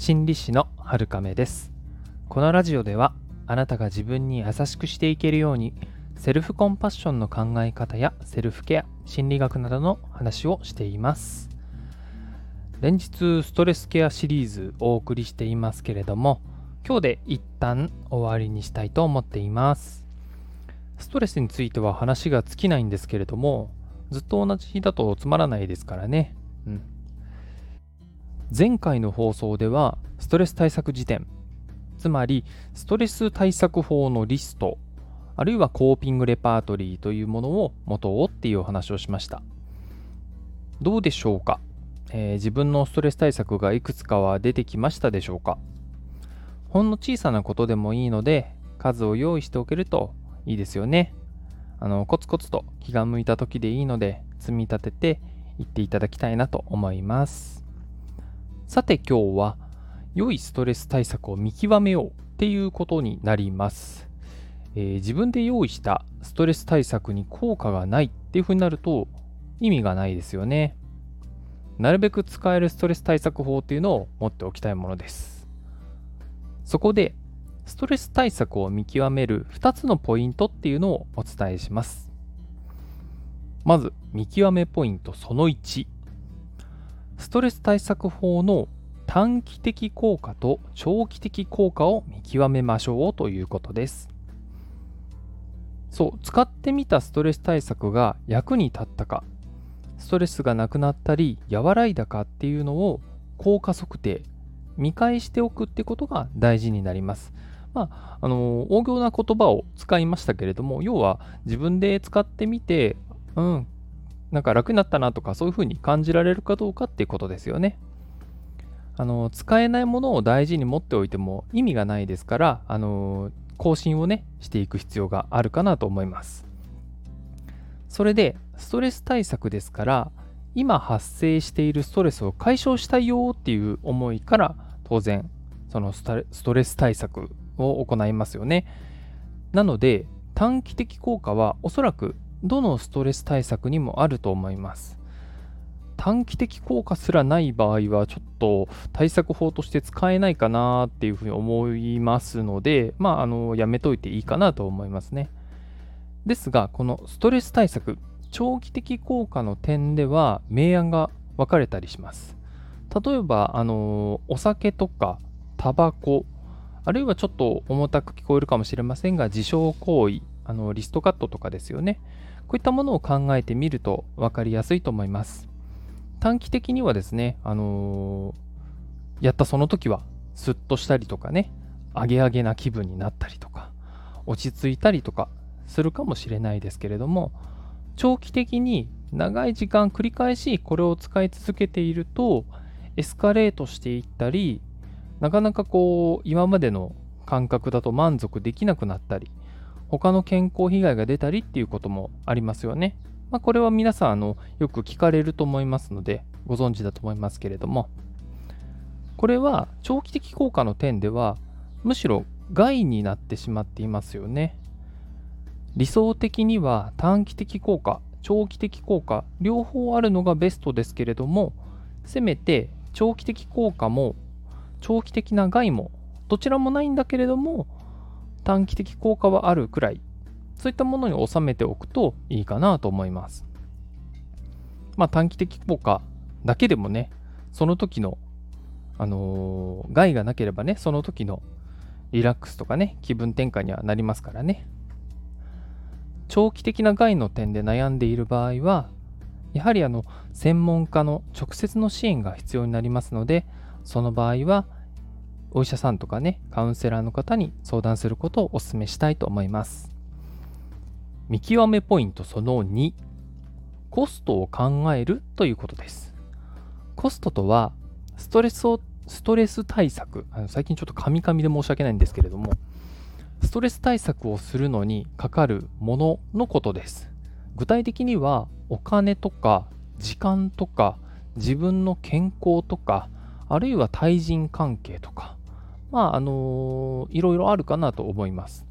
心理師の春亀です。このラジオではあなたが自分に優しくしていけるようにセルフコンパッションの考え方やセルフケア心理学などの話をしています。連日ストレスケアシリーズお送りしていますけれども今日で一旦終わりにしたいと思っています。ストレスについては話が尽きないんですけれどもずっと同じ日だとつまらないですからね。うん。前回の放送ではストレス対策辞典つまりストレス対策法のリストあるいはコーピングレパートリーというものを持とうっていうお話をしました。どうでしょうか、えー、自分のストレス対策がいくつかは出てきましたでしょうか？ほんの小さなことでもいいので数を用意しておけるといいですよね。あのコツコツと気が向いた時でいいので積み立てていっていただきたいなと思います。さて今日は良いストレス対策を見極めようっていうことになります、えー、自分で用意したストレス対策に効果がないっていうふうになると意味がないですよね。なるべく使えるストレス対策法っていうのを持っておきたいものです。そこでストレス対策を見極める2つのポイントっていうのをお伝えします。まず見極めポイントその1ストレス対策法の短期的効果と長期的効果を見極めましょうということです。そう、使ってみたストレス対策が役に立ったか、ストレスがなくなったり和らいだかっていうのを効果測定、見返しておくってことが大事になります。まあ、あの大行な言葉を使いましたけれども、要は自分で使ってみて、うん、なんか楽になったなとかそういうふうに感じられるかどうかっていうことですよね。あの使えないものを大事に持っておいても意味がないですからあの更新をねしていく必要があるかなと思います。それでストレス対策ですから今発生しているストレスを解消したいよっていう思いから当然そのストレス対策を行いますよね。なので短期的効果はおそらくどのストレス対策にもあると思います。短期的効果すらない場合はちょっと対策法として使えないかなっていうふうに思いますので、まあ、あの、やめといていいかなと思いますね。ですが、このストレス対策、長期的効果の点では明暗が分かれたりします。例えば、あの、お酒とかタバコ、あるいはちょっと重たく聞こえるかもしれませんが、自傷行為、あのリストカットとかですよね。こういったものを考えてみると分かりやすいと思います。短期的にはですね、あのー、やったその時はスッとしたりとかね、アゲアゲな気分になったりとか、落ち着いたりとかするかもしれないですけれども、長期的に長い時間繰り返しこれを使い続けていると、エスカレートしていったり、なかなかこう、今までの感覚だと満足できなくなったり、他の健康被害が出たりっていうこともありますよね。まあ、これは皆さんあのよく聞かれると思いますのでご存知だと思いますけれどもこれは長期的効果の点ではむしろ害になってしまっていますよね。理想的には短期的効果長期的効果両方あるのがベストですけれどもせめて長期的効果も長期的な害もどちらもないんだけれども短期的効果はあるくらい、そういったものに収めておくといいかなと思います。まあ短期的効果だけでもね、その時の、あのー、害がなければね、その時のリラックスとかね、気分転換にはなりますからね。長期的な害の点で悩んでいる場合は、やはりあの専門家の直接の支援が必要になりますので、その場合はお医者さんとかね、カウンセラーの方に相談することをお勧めしたいと思います。見極めポイントその2、コストを考えるということです。コストとは、ストレスをストレス対策あの、最近ちょっとカミカミで申し訳ないんですけれども、ストレス対策をするのにかかるもののことです。具体的には、お金とか時間とか自分の健康とか、あるいは対人関係とか、まあ、あのいろいろあるかなと思います。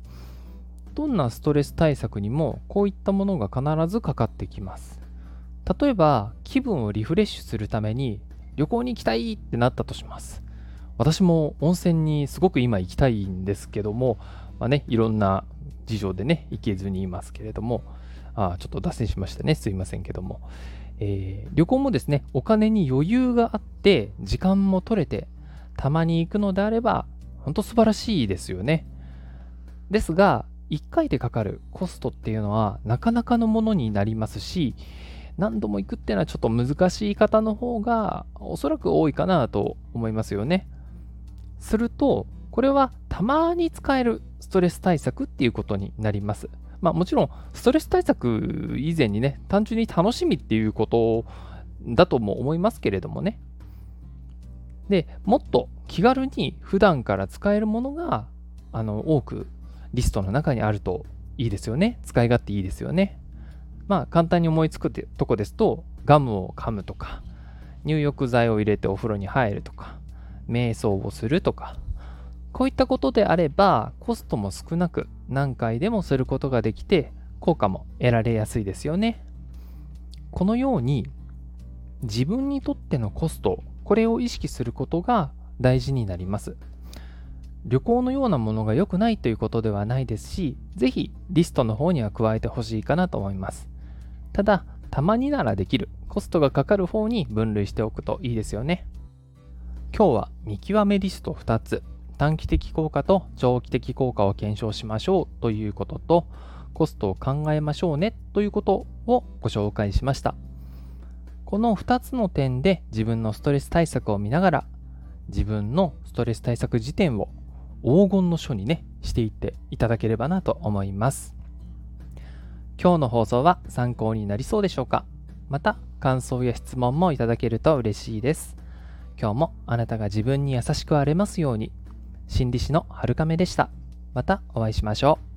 どんなストレス対策にもこういったものが必ずかかってきます。例えば、気分をリフレッシュするために旅行に行きたいってなったとします。私も温泉にすごく今行きたいんですけども、まあね、いろんな事情でね、行けずにいますけれども、あちょっと脱線しましたね。すいませんけども。えー、旅行もですね、お金に余裕があって、時間も取れて、たまに行くのであれば、本当素晴らしいですよね。ですが、1回でかかるコストっていうのはなかなかのものになりますし、何度も行くっていうのはちょっと難しい方の方がおそらく多いかなと思いますよね。すると、これはたまに使えるストレス対策っていうことになります。まあもちろん、ストレス対策以前にね、単純に楽しみっていうことだとも思いますけれどもね。で、もっと気軽に普段から使えるものが、あの、多くリストの中にあるといいですよね。使い勝手いいですよね。まあ簡単に思いつくとこですと、ガムを噛むとか、入浴剤を入れてお風呂に入るとか、瞑想をするとか、こういったことであれば、コストも少なく何回でもすることができて、効果も得られやすいですよね。このように、自分にとってのコスト、これを意識することが大事になります。旅行のようなものが良くないということではないですし、ぜひリストの方には加えてほしいかなと思います。ただ、たまにならできる、コストがかかる方に分類しておくといいですよね。今日は見極めリスト2つ、短期的効果と長期的効果を検証しましょうということと、コストを考えましょうねということをご紹介しました。この2つの点で自分のストレス対策を見ながら、自分のストレス対策辞典を黄金の書にね、していっていただければなと思います。今日の放送は参考になりそうでしょうか？また感想や質問もいただけると嬉しいです。今日もあなたが自分に優しくあれますように。心理師の春亀でした。またお会いしましょう。